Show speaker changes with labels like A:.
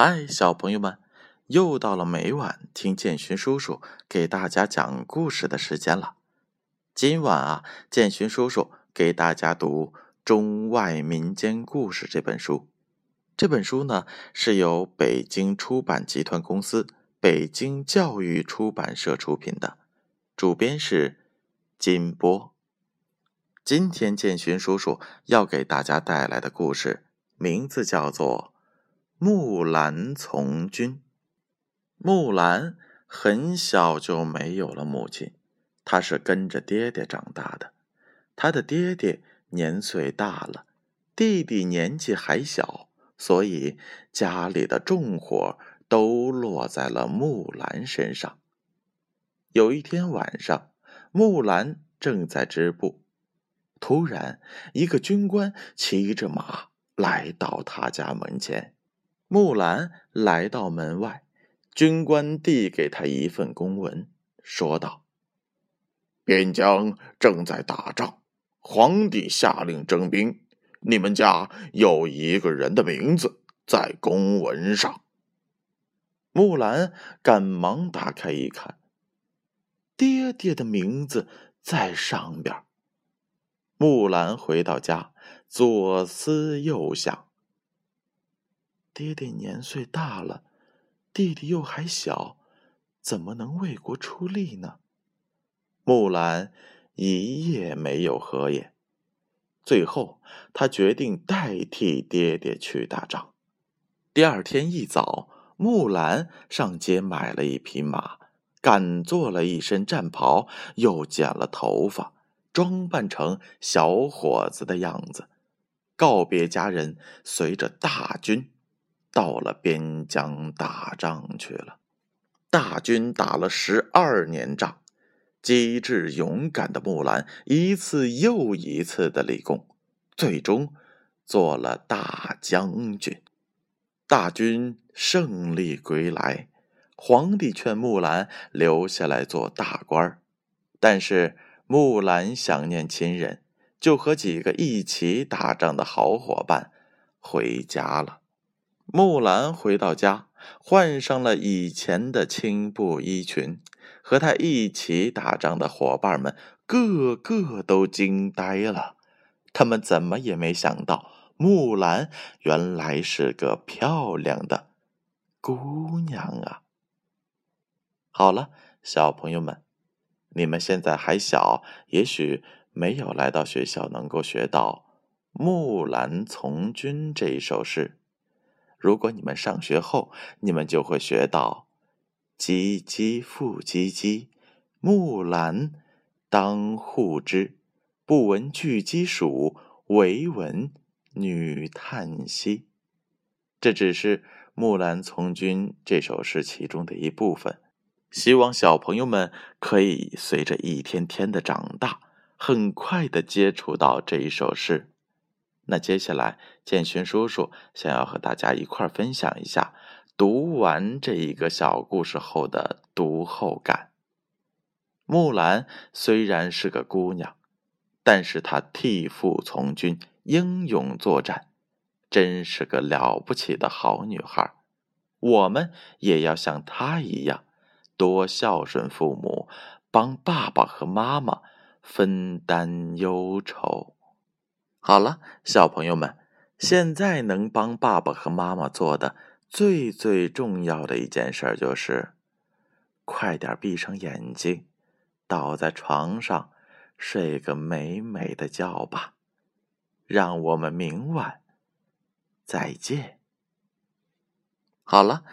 A: 嗨，小朋友们，又到了每晚听建勋叔叔给大家讲故事的时间了。今晚啊，建勋叔叔给大家读《中外民间故事》这本书。这本书呢，是由北京出版集团公司、北京教育出版社出品的，主编是金波。今天建勋叔叔要给大家带来的故事，名字叫做《木兰从军》。木兰很小就没有了母亲，她是跟着爹爹长大的。她的爹爹年岁大了，弟弟年纪还小。所以，家里的重活都落在了木兰身上。有一天晚上，木兰正在织布，突然，一个军官骑着马来到他家门前。木兰来到门外，军官递给他一份公文，说道：“边疆正在打仗，皇帝下令征兵。”你们家有一个人的名字在公文上。木兰赶忙打开一看，爹爹的名字在上边。木兰回到家，左思右想，爹爹年岁大了，弟弟又还小，怎么能为国出力呢？木兰一夜没有合眼。最后，他决定代替爹爹去打仗。第二天一早，木兰上街买了一匹马，赶做了一身战袍，又剪了头发，装扮成小伙子的样子，告别家人，随着大军到了边疆打仗去了。大军打了十二年仗。机智勇敢的木兰一次又一次的立功，最终做了大将军。大军胜利归来，皇帝劝木兰留下来做大官但是木兰想念亲人，就和几个一起打仗的好伙伴回家了。木兰回到家。换上了以前的青布衣裙，和她一起打仗的伙伴们个个都惊呆了。他们怎么也没想到，木兰原来是个漂亮的姑娘啊！好了，小朋友们，你们现在还小，也许没有来到学校能够学到《木兰从军》这一首诗。如果你们上学后，你们就会学到“唧唧复唧唧，木兰当户织。不闻锯机数，惟闻女叹息。”这只是《木兰从军》这首诗其中的一部分。希望小朋友们可以随着一天天的长大，很快的接触到这一首诗。那接下来，建勋叔叔想要和大家一块分享一下读完这一个小故事后的读后感。木兰虽然是个姑娘，但是她替父从军，英勇作战，真是个了不起的好女孩。我们也要像她一样，多孝顺父母，帮爸爸和妈妈分担忧愁。好了，小朋友们，现在能帮爸爸和妈妈做的最最重要的一件事就是，快点闭上眼睛，倒在床上睡个美美的觉吧。让我们明晚再见。好了。